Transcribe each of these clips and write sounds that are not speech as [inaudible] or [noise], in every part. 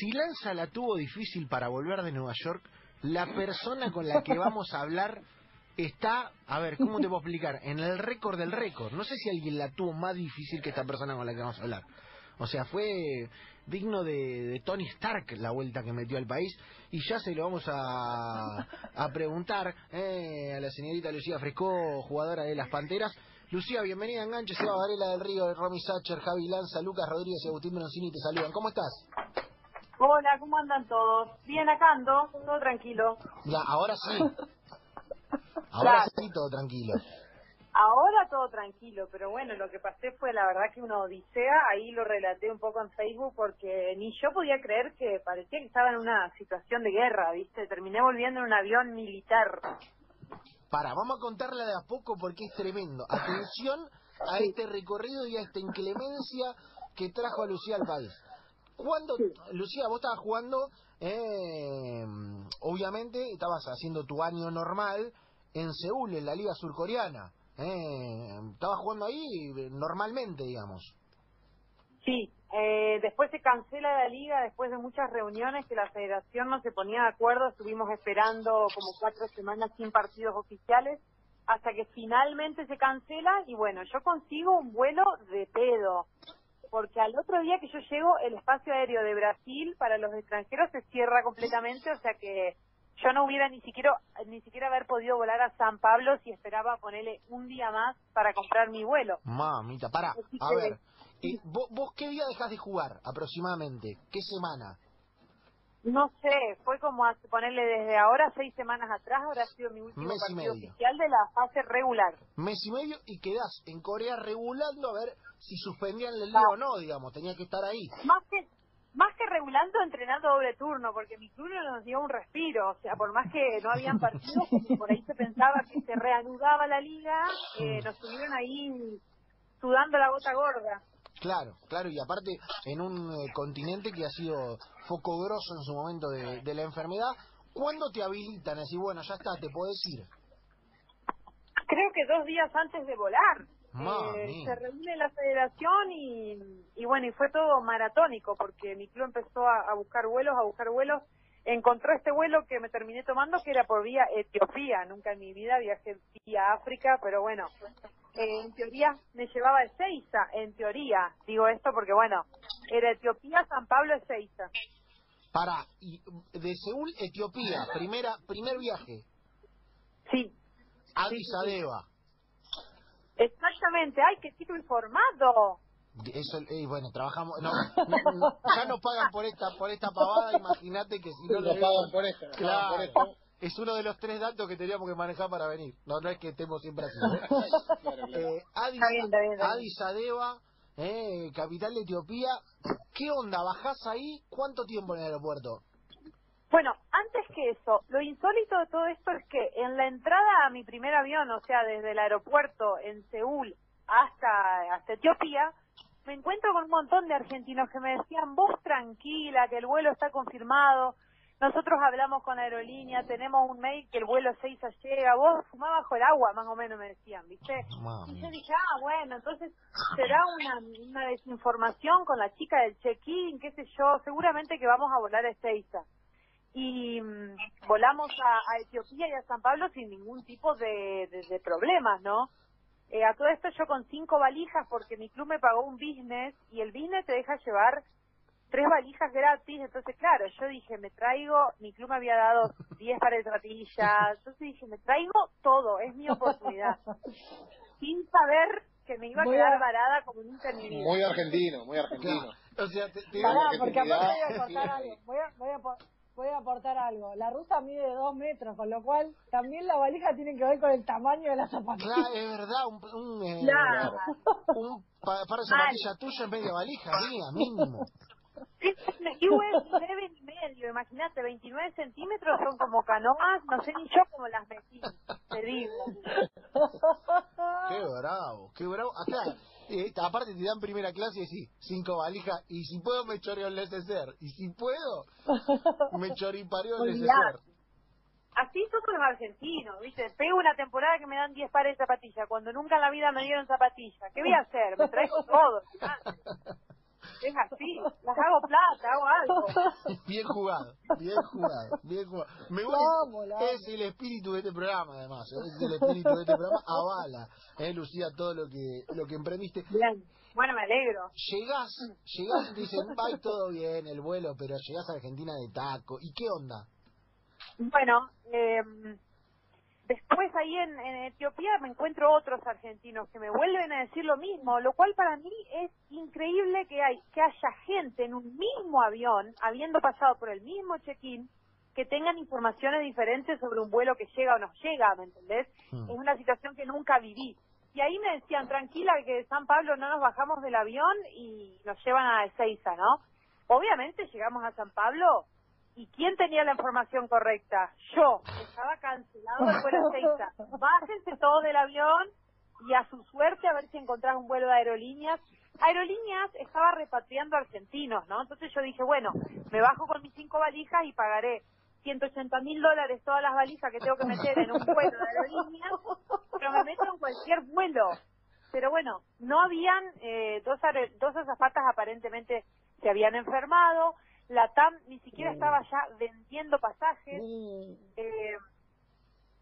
si Lanza la tuvo difícil para volver de Nueva York, la persona con la que vamos a hablar está, a ver, ¿cómo te puedo explicar? En el récord del récord. No sé si alguien la tuvo más difícil que esta persona con la que vamos a hablar. O sea, fue digno de, Tony Stark la vuelta que metió al país y ya se lo vamos a, a preguntar eh, a la señorita Lucía Fresco, jugadora de las Panteras. Lucía, bienvenida a Enganche, Seba Varela del Río, Romy Sacher, Javi Lanza, Lucas Rodríguez y Agustín Bronzini te saludan. ¿Cómo estás? Hola, ¿cómo andan todos? Bien acá ando, todo tranquilo. Ya, ahora sí. [laughs] Ahora sí, todo tranquilo. Ahora todo tranquilo, pero bueno, lo que pasé fue la verdad que una odisea, ahí lo relaté un poco en Facebook porque ni yo podía creer que parecía que estaba en una situación de guerra, ¿viste? Terminé volviendo en un avión militar. Para, vamos a contarle de a poco porque es tremendo. Atención a este recorrido y a esta inclemencia que trajo a Lucía al país. Cuando, Lucía, vos estabas jugando, eh, obviamente estabas haciendo tu año normal en Seúl, en la Liga Surcoreana. Eh, estaba jugando ahí normalmente, digamos. Sí, eh, después se cancela la liga, después de muchas reuniones que la federación no se ponía de acuerdo, estuvimos esperando como cuatro semanas sin partidos oficiales, hasta que finalmente se cancela y bueno, yo consigo un vuelo de pedo, porque al otro día que yo llego, el espacio aéreo de Brasil para los extranjeros se cierra completamente, o sea que yo no hubiera ni siquiera ni siquiera haber podido volar a San Pablo si esperaba ponerle un día más para comprar mi vuelo. Mamita, para, a ver, ¿y vos, ¿vos qué día dejás de jugar aproximadamente? ¿Qué semana? No sé, fue como ponerle desde ahora seis semanas atrás, habrá sido mi último partido oficial de la fase regular. Mes y medio y quedás en Corea regulando a ver si suspendían el lío o no, digamos, tenía que estar ahí. Más que más que regulando, entrenando doble turno, porque mi club no nos dio un respiro, o sea, por más que no habían partidos, por ahí se pensaba que se reanudaba la liga, eh, nos estuvieron ahí sudando la gota gorda. Claro, claro, y aparte en un eh, continente que ha sido foco grosso en su momento de, de la enfermedad, ¿cuándo te habilitan? Así, bueno, ya está, te puedes ir. Creo que dos días antes de volar. Eh, se reúne la federación y, y bueno, y fue todo maratónico porque mi club empezó a, buscar vuelos, a buscar vuelos. Encontró este vuelo que me terminé tomando que era por vía Etiopía. Nunca en mi vida viajé vía África, pero bueno, eh, en teoría me llevaba a Ezeiza, en teoría. Digo esto porque bueno, era Etiopía, San Pablo, Ezeiza. Para, y de Seúl, Etiopía, primera, primer viaje. Sí. Addis Abeba. Exactamente, ay, qué tipo informado. Eso, eh, bueno, trabajamos, no, [laughs] ya nos pagan por esta por esta pavada, imagínate que si no nos pagan por esta, claro, es uno de los tres datos que teníamos que manejar para venir, no, no es que estemos siempre así. ¿eh? [laughs] eh Addis, eh, capital de Etiopía, ¿qué onda? ¿Bajás ahí? ¿Cuánto tiempo en el aeropuerto? Bueno, antes que eso, lo insólito de todo esto es que en la entrada a mi primer avión, o sea, desde el aeropuerto en Seúl hasta, hasta Etiopía, me encuentro con un montón de argentinos que me decían, vos tranquila, que el vuelo está confirmado, nosotros hablamos con aerolínea, tenemos un mail que el vuelo 6 llega, vos fumás bajo el agua, más o menos me decían, ¿viste? Y yo dije, ah, bueno, entonces será una, una desinformación con la chica del check-in, qué sé yo, seguramente que vamos a volar a Ezeiza y mm, volamos a, Etiopía y a San Pablo sin ningún tipo de, de, problemas, ¿no? Eh, a todo esto yo con cinco valijas porque mi club me pagó un business y el business te deja llevar tres valijas gratis, entonces claro, yo dije, me traigo, mi club me había dado diez pares de zapatillas, entonces dije, me traigo todo, es mi oportunidad, sin saber que me iba a quedar varada como un intermitente. Muy argentino, muy argentino. O sea, te, porque aparte voy a contar algo, voy a, voy a, a aportar algo. La rusa mide dos metros, con lo cual también la valija tiene que ver con el tamaño de la zapatilla. Claro, es verdad, un, un, eh, un par de zapatillas tuya en media valija, mía, mínimo. 9 y medio, imagínate, 29 centímetros son como canoas, no sé ni yo cómo las metí, te digo. Qué bravo, qué bravo. Acá, eh, aparte te dan primera clase y sí, cinco valijas, y si puedo me choreo el neceser, y si puedo, me [laughs] choripareo el neceser. Así somos los argentinos, ¿viste? Pego una temporada que me dan 10 pares de zapatillas, cuando nunca en la vida me dieron zapatillas. ¿Qué voy a hacer? Me traigo [laughs] todo. Es así, las hago plata, hago algo. [laughs] Bien jugado, bien jugado, bien jugado. Me gusta, La amo, la es el espíritu de este programa, además. ¿eh? Es el espíritu de este programa. [laughs] Avala, ¿eh, Lucía, todo lo que lo que emprendiste. Bien. Bueno, me alegro. Llegás, llegás y dicen, va todo bien el vuelo, pero llegás a Argentina de taco. ¿Y qué onda? Bueno, eh, después ahí en, en Etiopía me encuentro otros argentinos que me vuelven a decir lo mismo, lo cual para mí es increíble que, hay, que haya gente en un mismo avión, habiendo pasado por el mismo check-in, que tengan informaciones diferentes sobre un vuelo que llega o no llega, ¿me entendés? Hmm. Es una situación que nunca viví. Y ahí me decían, tranquila, que de San Pablo no nos bajamos del avión y nos llevan a Ezeiza, ¿no? Obviamente llegamos a San Pablo ¿Y quién tenía la información correcta? Yo. Estaba cancelado el vuelo [laughs] a Ezeiza. Bájense todos del avión y a su suerte a ver si encontrás un vuelo de aerolíneas. Aerolíneas estaba repatriando argentinos, ¿no? Entonces yo dije, bueno, me bajo con mis cinco valijas y pagaré 180 mil dólares todas las valijas que tengo que meter en un vuelo de aerolíneas, pero me meto en cualquier vuelo. Pero bueno, no habían, eh, dos, dos azafatas aparentemente se habían enfermado, la TAM ni siquiera estaba ya vendiendo pasajes, eh,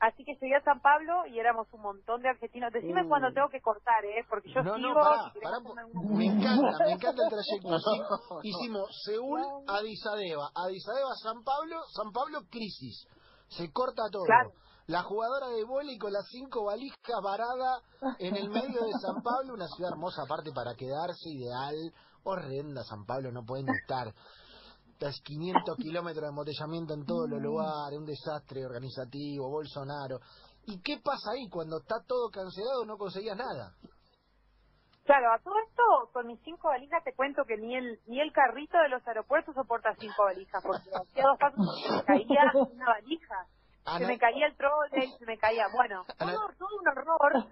así que llegué a San Pablo y éramos un montón de argentinos. Decime Mm. cuando tengo que cortar, ¿eh? Porque yo no, sigo... no, pará, pará, un- me encanta, me encanta el trayecto. Hicimos, [laughs] hicimos Seúl, Addis Abeba, Addis Abeba, San Pablo, San Pablo, crisis. Se corta todo. Claro. La jugadora de vóley con las cinco valijas varada en el medio de San Pablo, una ciudad hermosa aparte para quedarse, ideal. Horrenda San Pablo, no pueden estar. Es 500 [laughs] kilómetros de embotellamiento en todos los lugares, un desastre organizativo, Bolsonaro. ¿Y qué pasa ahí? Cuando está todo cancelado no conseguías nada. Claro, a todo esto, con mis cinco valijas te cuento que ni el ni el carrito de los aeropuertos soporta cinco valijas, porque hacía dos pasos se me caía una valija. [laughs] Se Ana- me caía el trolley, se me caía, bueno, [laughs] Ana- todo, todo un horror.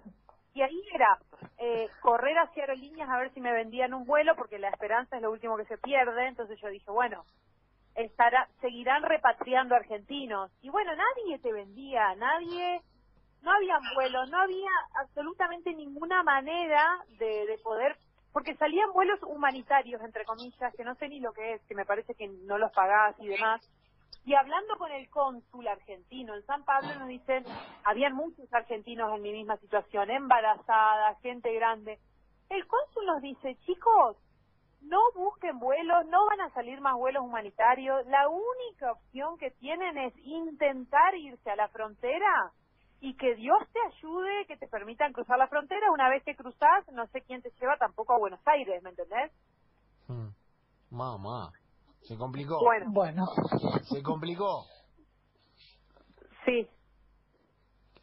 Y ahí era eh, correr hacia aerolíneas a ver si me vendían un vuelo, porque la esperanza es lo último que se pierde. Entonces yo dije, bueno, estará, seguirán repatriando argentinos. Y bueno, nadie te vendía, nadie, no había vuelos, no había absolutamente ninguna manera de, de poder, porque salían vuelos humanitarios, entre comillas, que no sé ni lo que es, que me parece que no los pagás y demás. Y hablando con el cónsul argentino en San Pablo nos dicen, habían muchos argentinos en mi misma situación, embarazadas, gente grande. El cónsul nos dice, chicos, no busquen vuelos, no van a salir más vuelos humanitarios. La única opción que tienen es intentar irse a la frontera y que Dios te ayude, que te permitan cruzar la frontera. Una vez que cruzás, no sé quién te lleva tampoco a Buenos Aires, ¿me entendés? Hmm. Se complicó. Bueno, Bueno, Se complicó. sí.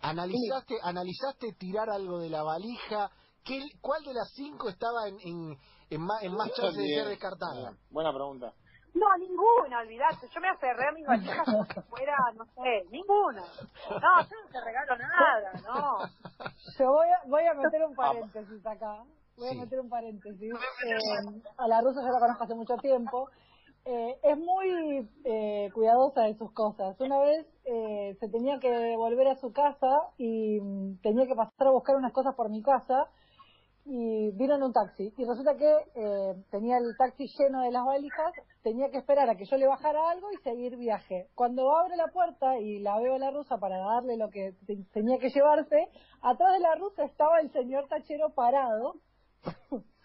¿Analizaste, analizaste tirar algo de la valija? ¿Qué, ¿Cuál de las cinco estaba en, en, en más, en más chance de ser descartada? Buena pregunta. No, ninguna, olvidate. Yo me aferré a mis valijas como si fuera, no sé, ninguna. No, yo no te regalo nada, no. yo voy a, voy a meter un paréntesis acá. Voy Sí. a meter un paréntesis. Eh, a la rusa yo la conozco hace mucho tiempo. Eh, es muy eh, cuidadosa de sus cosas. Una vez eh, se tenía que volver a su casa y mm, tenía que pasar a buscar unas cosas por mi casa y vino en un taxi. Y resulta que eh, tenía el taxi lleno de las valijas, tenía que esperar a que yo le bajara algo y seguir viaje. Cuando abre la puerta y la veo a la rusa para darle lo que te- tenía que llevarse, atrás de la rusa estaba el señor tachero parado.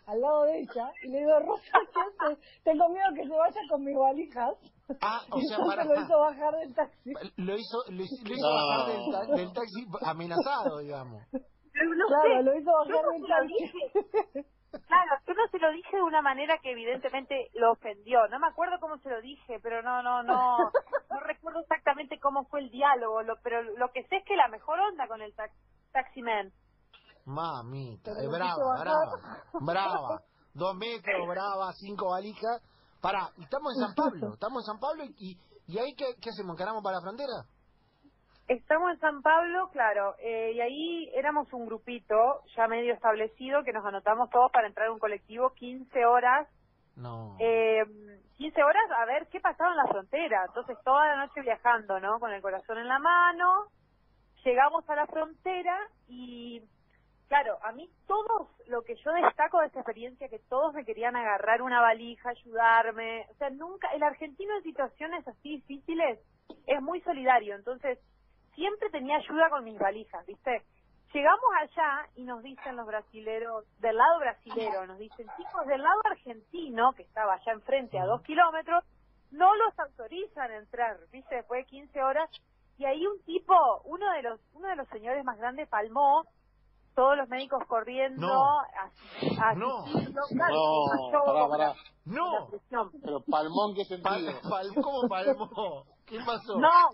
Al lado de ella y le digo, Rosa, ¿qué haces? Tengo miedo que se vaya con mis valijas. Ah, o y sea, entonces para... lo hizo bajar del taxi. Lo hizo, lo hizo, lo hizo No. bajar del, ta- del taxi amenazado, digamos. No Claro, sé, lo hizo bajar del se lo taxi. dije. Claro, yo no se lo dije de una manera que evidentemente lo ofendió. No me acuerdo cómo se lo dije, pero no, no, no, no recuerdo exactamente cómo fue el diálogo. Lo, pero lo que sé es que la mejor onda con el tax, taximan. Mamita, es brava, brava, [laughs] brava. Dos metros, brava, cinco valijas. Pará, estamos en San Pablo, [laughs] estamos en San Pablo y, y ahí qué, qué hacemos, ¿encaramos para la frontera? Estamos en San Pablo, claro, eh, y ahí éramos un grupito ya medio establecido que nos anotamos todos para entrar a un colectivo 15 horas No. eh, 15 horas a ver qué pasaba en la frontera. Entonces, toda la noche viajando, ¿no? Con el corazón en la mano. Llegamos a la frontera y claro, a mí todos, lo que yo destaco de esta experiencia, que todos me querían agarrar una valija, ayudarme, o sea, nunca, el argentino en situaciones así difíciles es muy solidario, entonces siempre tenía ayuda con mis valijas, ¿viste? Llegamos allá y nos dicen los brasileros, del lado brasilero, nos dicen, chicos, del lado argentino, que estaba allá enfrente a dos kilómetros, no los autorizan a entrar, ¿viste? Después de 15 horas, y ahí un tipo, uno de los, uno de los señores más grandes palmó, todos los médicos corriendo, No. No. No, pará, pará. No. Pero palmón, ¿qué Pal, sentido? pal- ¿cómo palmó? ¿Qué pasó? No,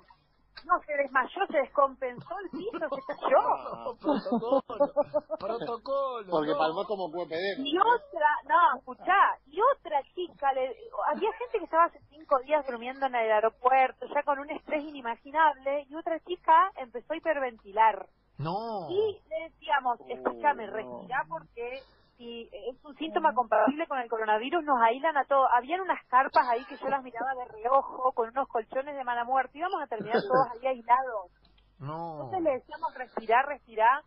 no, se desmayó, se descompensó el piso, se cayó. No, protocolo, protocolo. Porque no. palmó como puede Y otra, no, escuchá, y otra chica, le, había gente que estaba hace cinco días durmiendo en el aeropuerto, ya con un estrés inimaginable, y otra chica empezó a hiperventilar. No. Y le decíamos, escúchame, no. respirá porque si es un síntoma compatible con el coronavirus, nos aíslan a todos. Habían unas carpas ahí que yo las miraba de reojo, con unos colchones de mala muerte, íbamos a terminar [laughs] todos ahí aislados. No. Entonces le decíamos respirar, respirar.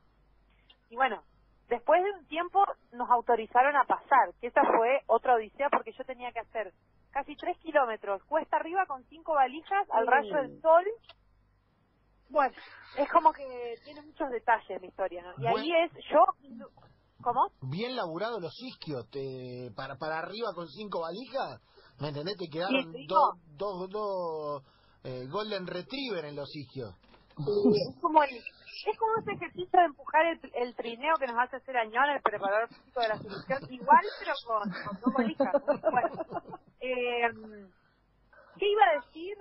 Y bueno, después de un tiempo nos autorizaron a pasar, que esa fue otra odisea porque yo tenía que hacer casi tres kilómetros, cuesta arriba con cinco valijas al rayo del sol. Bueno, es como que tiene muchos detalles la historia, ¿no? Y ahí es yo... ¿Cómo? Bien laburado los isquios, te, para, para arriba con cinco valijas, ¿me entendés? Te quedaron dos dos dos eh, Golden Retriever en los isquios. Es como el, es como ese ejercicio de empujar el, el trineo que nos hace hacer Añón, el preparador físico de la selección, igual pero con, con dos valijas. Bueno, eh, ¿qué iba a decir?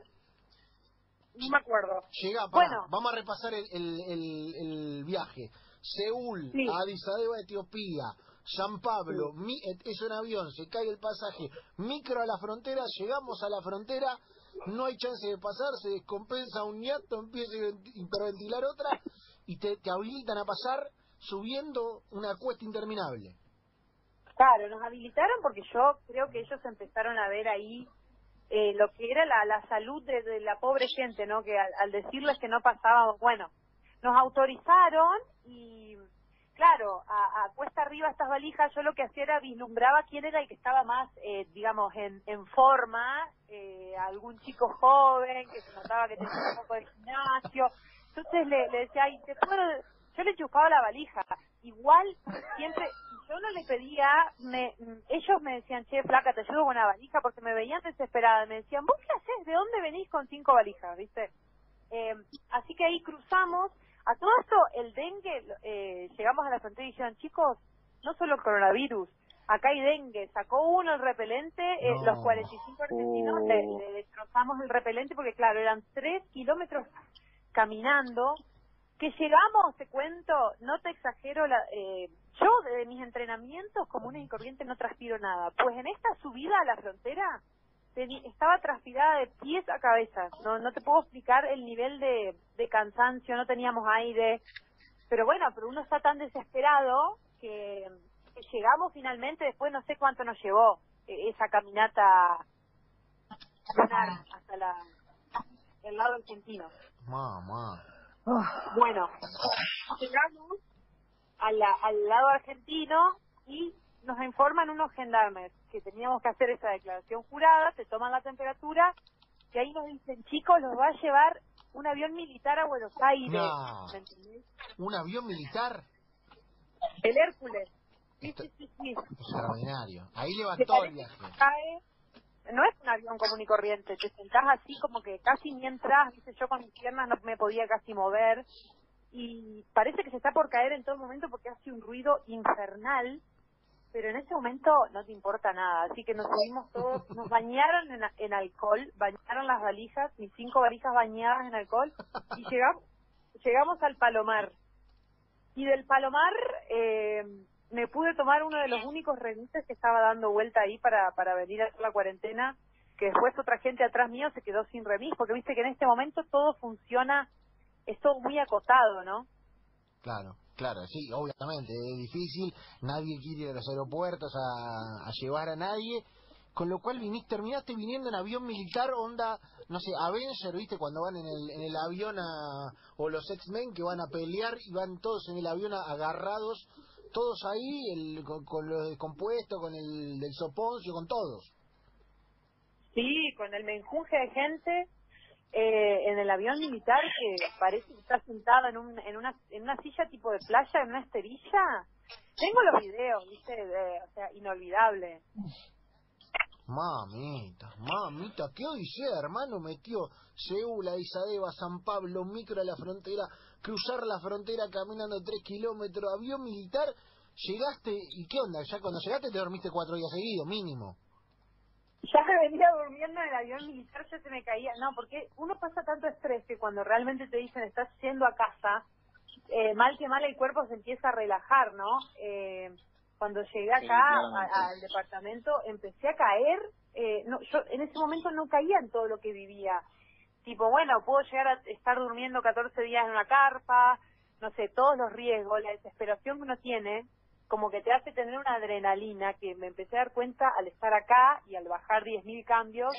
No me acuerdo. Llega, pará, Bueno. vamos a repasar el, el, el, el viaje. Seúl, Sí. Addis Abeba, Etiopía, San Pablo, mi- eh, es un avión, se cae el pasaje, micro a la frontera, llegamos a la frontera, no hay chance de pasar, se descompensa un ñato, empieza a hiperventilar otra y te, te habilitan a pasar subiendo una cuesta interminable. Claro, nos habilitaron porque yo creo que ellos empezaron a ver ahí eh, lo que era la, salud de, de la pobre gente, ¿no? Que al, decirles que no pasábamos, bueno, nos autorizaron y, claro, a, a cuesta arriba estas valijas, yo lo que hacía era vislumbraba quién era el que estaba más, eh, digamos, en, en forma, eh, algún chico joven que se notaba que tenía un poco de gimnasio. Entonces le, le decía, ay, te puedo... Yo le chupaba la valija. Igual, siempre, si yo no le pedía, me, ellos me decían, che, flaca, te ayudo con una valija, porque me veían desesperada. Me decían, ¿vos qué haces? ¿De dónde venís con cinco valijas? ¿Viste? Eh, así que ahí cruzamos. A todo esto, el dengue, eh, llegamos a la frontera y dijeron, chicos, no solo el coronavirus, acá hay dengue. Sacó uno el repelente, eh, No. los 45 argentinos Oh. le, le destrozamos el repelente porque, claro, eran tres kilómetros caminando. Que llegamos, te cuento, no te exagero, la, eh, yo de mis entrenamientos comunes y corrientes no transpiro nada. Pues en esta subida a la frontera estaba transpirada de pies a cabeza. No, no te puedo explicar el nivel de, cansancio, no teníamos aire. Pero bueno, pero uno está tan desesperado que, llegamos finalmente, después no sé cuánto nos llevó eh, esa caminata lunar hasta la, el lado argentino. Mamá. Bueno, llegamos a la- al lado argentino y nos informan unos gendarmes que teníamos que hacer esa declaración jurada, te toman la temperatura y ahí nos dicen, chicos, los va a llevar un avión militar a Buenos Aires. ¿Un avión militar? El Hércules. Sí, Esto- sí, sí, sí. Extraordinario. Ahí levantó el viaje. cae. No es un avión común y corriente, te sentás así como que casi mientras, viste, yo con mis piernas no me podía casi mover y parece que se está por caer en todo momento porque hace un ruido infernal, pero en ese momento no te importa nada, así que nos subimos todos, nos bañaron en, en alcohol, bañaron las valijas, mis cinco valijas bañadas en alcohol y llegamos, llegamos al Palomar. Y del Palomar eh, me pude tomar uno de los únicos remises que estaba dando vuelta ahí para, para venir a hacer la cuarentena, que después otra gente atrás mío se quedó sin remis, porque viste que en este momento todo funciona, es todo muy acotado, ¿no? Claro, claro, sí, obviamente, es difícil, nadie quiere ir a los aeropuertos a, llevar a nadie, con lo cual viniste, terminaste viniendo en avión militar, onda, no sé, Avenger, ¿viste? Cuando van en el, en el avión a, o los X-Men que van a pelear y van todos en el avión agarrados, todos ahí, el, con, con los descompuestos, con el del soponcio, con todos. Sí, con el menjunje de gente eh, en el avión militar que parece que está sentado en, un, en, una, en una silla tipo de playa, en una esterilla. Tengo los videos, ¿viste? De- o sea, inolvidable. Mamita, mamita, qué odisea, hermano, metió Seúl, Addis Abeba, San Pablo, micro a la frontera, cruzar la frontera caminando tres kilómetros, avión militar, llegaste, ¿y qué onda? Ya cuando llegaste te dormiste cuatro días seguidos, mínimo. Ya me venía durmiendo en el avión militar, ya se me caía. No, porque uno pasa tanto estrés que cuando realmente te dicen estás yendo a casa, eh, mal que mal el cuerpo se empieza a relajar, ¿no? Eh, cuando llegué Sí, acá a- al departamento empecé a caer. Eh, no, yo en ese momento no caía en todo lo que vivía. Tipo, bueno, puedo llegar a estar durmiendo 14 días en una carpa, no sé, todos los riesgos, la desesperación que uno tiene, como que te hace tener una adrenalina que me empecé a dar cuenta al estar acá y al bajar 10.000 cambios.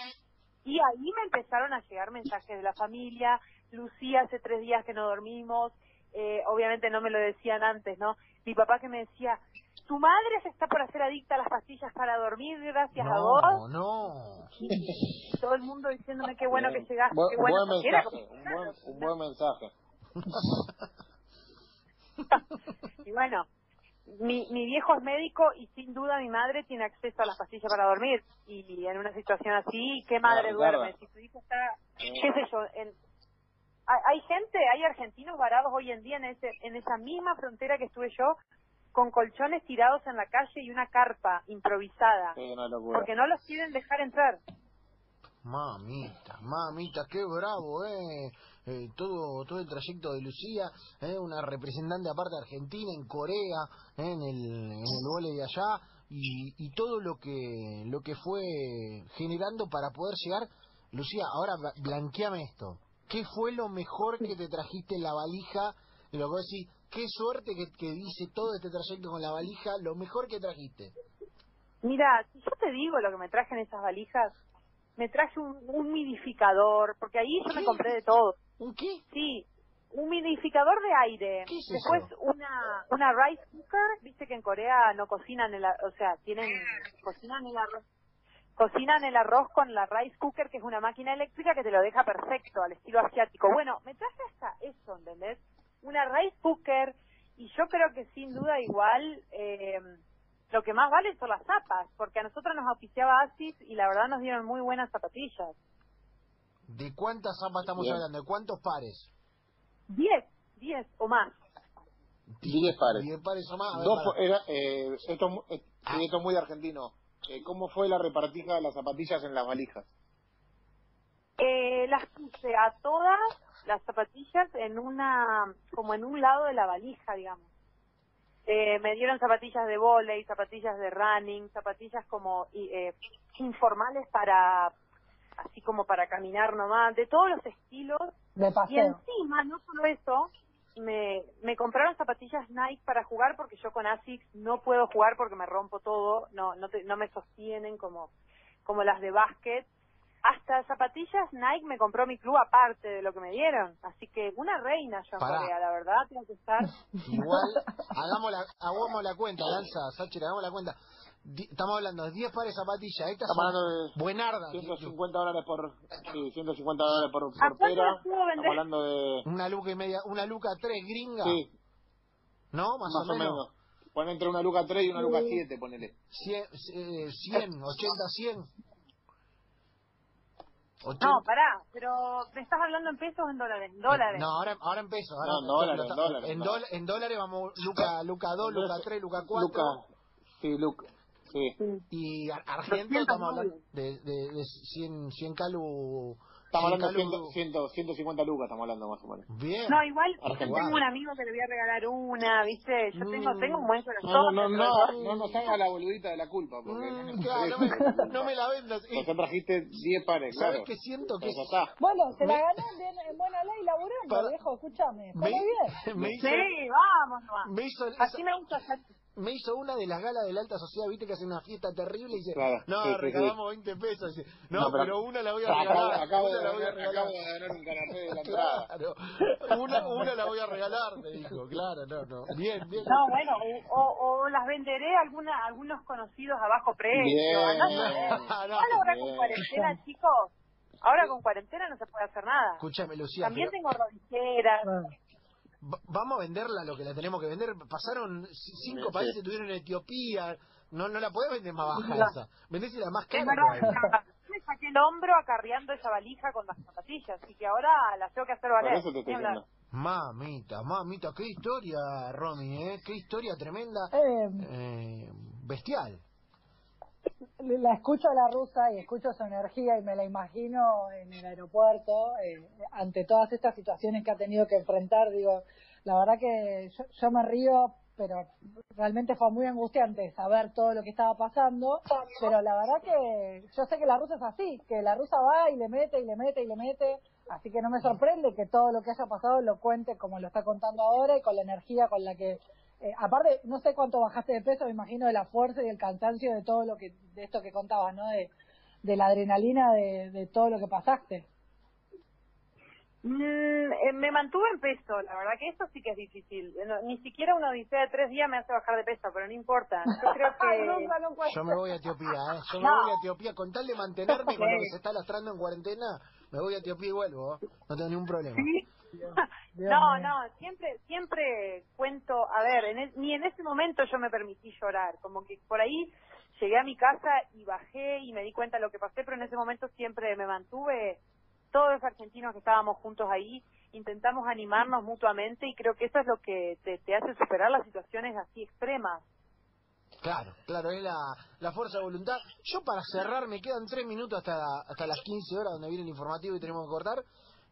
Y ahí me empezaron a llegar mensajes de la familia. Lucía, hace tres días que no dormimos. Eh, obviamente no me lo decían antes, ¿no? Mi papá que me decía, tu madre se está por hacer adicta a las pastillas para dormir gracias a vos. No, no. Todo el mundo diciéndome qué bueno que llegaste, Buen, qué bueno buen que era. mensaje, un buen, un buen mensaje. [laughs] Y bueno, mi, mi viejo es médico y sin duda mi madre tiene acceso a las pastillas para dormir. Y en una situación así, ¿qué madre duerme? Si tu hijo está, qué sé yo, en, hay, hay gente, hay argentinos varados hoy en día en, ese, en esa misma frontera que estuve yo, con colchones tirados en la calle y una carpa improvisada, Sí, una locura. porque no los quieren dejar entrar. Mamita, mamita, qué bravo, eh. Eh, todo todo el trayecto de Lucía, eh, una representante aparte argentina en Corea, eh, en el en el vole de allá y, y todo lo que lo que fue generando para poder llegar. Lucía, ahora bla- blanqueame esto. ¿Qué fue lo mejor que te trajiste en la valija? Y lo que decís, qué suerte que, que dice todo este trayecto con la valija, lo mejor que trajiste. Mira, si yo te digo lo que me traje en esas valijas, me traje un, un humidificador, porque ahí yo me compré de todo. ¿Un qué? Sí, un humidificador de aire. ¿Qué es Después eso? una una rice cooker, viste que en Corea no cocinan el, o sea, tienen cocinan el arroz cocinan el arroz con la rice cooker, que es una máquina eléctrica que te lo deja perfecto al estilo asiático. Bueno, me traje hasta eso, ¿entendés? Una rice cooker y yo creo que sin duda igual eh, lo que más vale son las zapas, porque a nosotros nos auspiciaba Asis y la verdad nos dieron muy buenas zapatillas. ¿De cuántas zapas estamos Bien. hablando? ¿De cuántos pares? Diez, diez o más. Diez pares. Diez pares o más. Ver, Dos, para. era, eh, esto, eh, sí, esto es muy argentino. Eh, ¿Cómo fue la repartija de las zapatillas en las valijas? Eh, las puse a todas las zapatillas en una, como en un lado de la valija, digamos. Eh, me dieron zapatillas de volei, zapatillas de running, zapatillas como y, eh, informales para, así como para caminar nomás, de todos los estilos. De Y paseo. encima, no solo eso, me, me compraron zapatillas Nike para jugar porque yo con Asics no puedo jugar porque me rompo todo, no no, te- no me sostienen como, como las de básquet. Hasta zapatillas Nike me compró mi club aparte de lo que me dieron. Así que una reina yo en Pará. Corea, la verdad, tengo que estar. Igual, hagamos la, hagamos la cuenta, Lanza, Sacher, hagamos la cuenta. Estamos hablando de 10 pares de zapatillas. Estas Estamos son hablando de buenardas. 150 dólares por, sí, 150 dólares por, ¿A por pera. Estamos hablando de, Una luca y media, una luca 3 gringa. sí, ¿No? Más, más o menos. Pon entre una luca 3 y una luca 7, ponele. 100, eh, 100, 80, 100. 80. No, pará, pero ¿me estás hablando en pesos o en dólares? En dólares. No, ahora, ahora en pesos. Ahora No, en dólares, en dólares, En, no. dólares, en dólares vamos Luca, Luca 2, Luca 3, Luca 4. Luca, sí, Luca, sí. Y Ar- Argento 200 estamos hablando de, de, de 100, 100 calu. Estamos 100 hablando de 100, 100, 150 lucas, estamos hablando más o menos. Bien. No, igual yo Argentina. tengo un amigo que le voy a regalar una, ¿viste? Yo tengo, Mm. tengo un buen No, corazón. no, no, pero- no, no nos haga la boludita de la culpa, porque Mm, claro, no, me, no me la vendas. Eh, trajiste 10 pares, claro. ¿Sabes qué siento? Que está. Bueno, se la ganó bien, en buena ley laburando, Para- viejo, escúchame. Me, muy bien. [laughs] me hizo, Sí, vamos, nomás. me hizo Así esa, me gusta hacer. Me hizo una de las galas de la alta sociedad, viste que hace una fiesta terrible y dice, Claro, no, sí, sí, regalamos 20 pesos. Dice, no, No, pero, pero- una la voy a regalar. acabo una de la voy a ganar, regalar. acabo de ganar un canapé de la entrada. Claro, una, una la voy a regalar, me dijo, claro, no, no. Bien, bien. No, bueno, o, o- las venderé a alguna, algunos conocidos a bajo precio. Bien. Andá a saber. Ah, no. Ahora con cuarentena, chicos, ahora con cuarentena no se puede hacer nada. Escúchame, Lucía, También pero tengo. Bueno, va- vamos a venderla lo que la tenemos que vender. Pasaron cinco Sí. países, tuvieron en Etiopía. No, no la podés vender más baja No. esa. Vendésela más Es cara. me saqué el hombro acarreando esa valija con las zapatillas, así que ahora las tengo que hacer Por valer. Mamita, mamita, qué historia, Romy, ¿eh? Qué historia tremenda. eh, Eh, bestial. La escucho a la rusa y escucho su energía y me la imagino en el aeropuerto eh, ante todas estas situaciones que ha tenido que enfrentar. Digo, la verdad que yo, yo me río, pero realmente fue muy angustiante saber todo lo que estaba pasando. Pero la verdad que yo sé que la rusa es así, que la rusa va y le mete y le mete y le mete. Así que no me sorprende que todo lo que haya pasado lo cuente como lo está contando ahora y con la energía con la que eh, aparte, no sé cuánto bajaste de peso, me imagino de la fuerza y el cansancio de todo lo que, de esto que contabas, ¿no? De, de la adrenalina de, de todo lo que pasaste. Mm, eh, me mantuve en peso, la verdad que eso sí que es difícil. No, ni siquiera una odisea de tres días me hace bajar de peso, pero no importa. Yo creo [laughs] que... Yo me voy a Etiopía, ¿eh? Yo me No. voy a Etiopía. Con tal de mantenerme con lo que se está lastrando en cuarentena, me voy a Etiopía y vuelvo. ¿eh? No tengo ningún problema. [laughs] Dios no, no, siempre, siempre cuento, a ver, en el- ni en ese momento yo me permití llorar, como que por ahí llegué a mi casa y bajé y me di cuenta de lo que pasé, pero en ese momento siempre me mantuve, todos los argentinos que estábamos juntos ahí, intentamos animarnos mutuamente y creo que eso es lo que te, te hace superar las situaciones así extremas. Claro, claro, es la, la fuerza de voluntad. Yo para cerrar, me quedan tres minutos hasta, hasta las 15 horas donde viene el informativo y tenemos que cortar.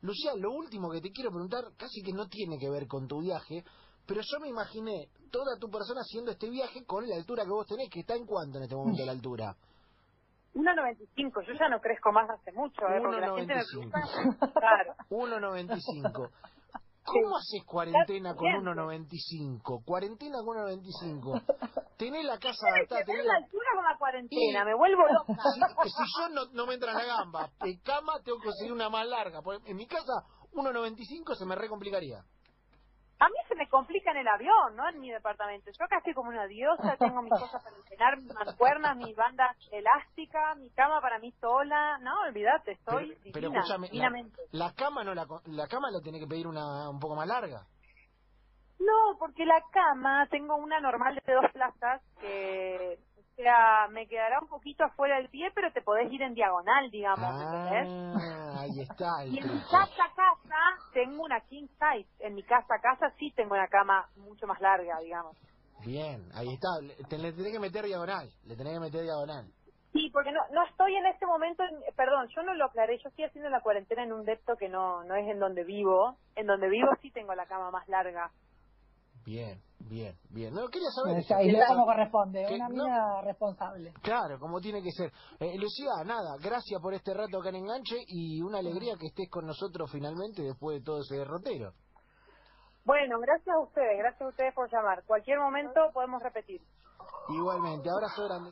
Lucía, lo último que te quiero preguntar, casi que no tiene que ver con tu viaje, pero yo me imaginé toda tu persona haciendo este viaje con la altura que vos tenés, que está en cuánto en este momento la altura. 1.95, yo ya no crezco más hace mucho, ¿eh? porque la gente me 1.95. pregunta, [laughs] claro. 1.95. ¿Cómo haces cuarentena con Bien. 1.95? Cuarentena con 1.95. Tenés la casa adaptada, tenés la altura con la cuarentena, Y- me vuelvo loca. [laughs] Si, si yo no, no me entra en la gamba, de cama tengo que conseguir una más larga. porque En mi casa, 1.95 se me recomplicaría. A mí se me complica en el avión, no en mi departamento. Yo acá estoy como una diosa, tengo mis cosas para entrenar, mis mancuernas, mi banda elástica, mi cama para mí sola. No, olvídate, estoy Pero, pero divina, escúchame, la, cama no la, la cama la tenés que pedir una un poco más larga. No, porque la cama, tengo una normal de dos plazas que, o sea, me quedará un poquito afuera del pie, pero te podés ir en diagonal, digamos, ¿entendés? Ah, ahí está [laughs] Y en mi casa casa tengo una king size. En mi casa casa sí tengo una cama mucho más larga, digamos. Bien, ahí está. Le, te- le tenés que meter diagonal. Le tenés que meter diagonal. Sí, porque no, no estoy en este momento, en- perdón, yo no lo aclaré, yo estoy haciendo la cuarentena en un depto que no, no es en donde vivo. En donde vivo sí tengo la cama más larga. Bien, bien, bien. No, quería saber. Eso, y como corresponde, que una no- mina responsable. Claro, como tiene que ser. Eh, Lucía, nada, gracias por este rato acá en Enganche y una alegría que estés con nosotros finalmente después de todo ese derrotero. Bueno, gracias a ustedes, gracias a ustedes por llamar. Cualquier momento podemos repetir. Igualmente, abrazo grande.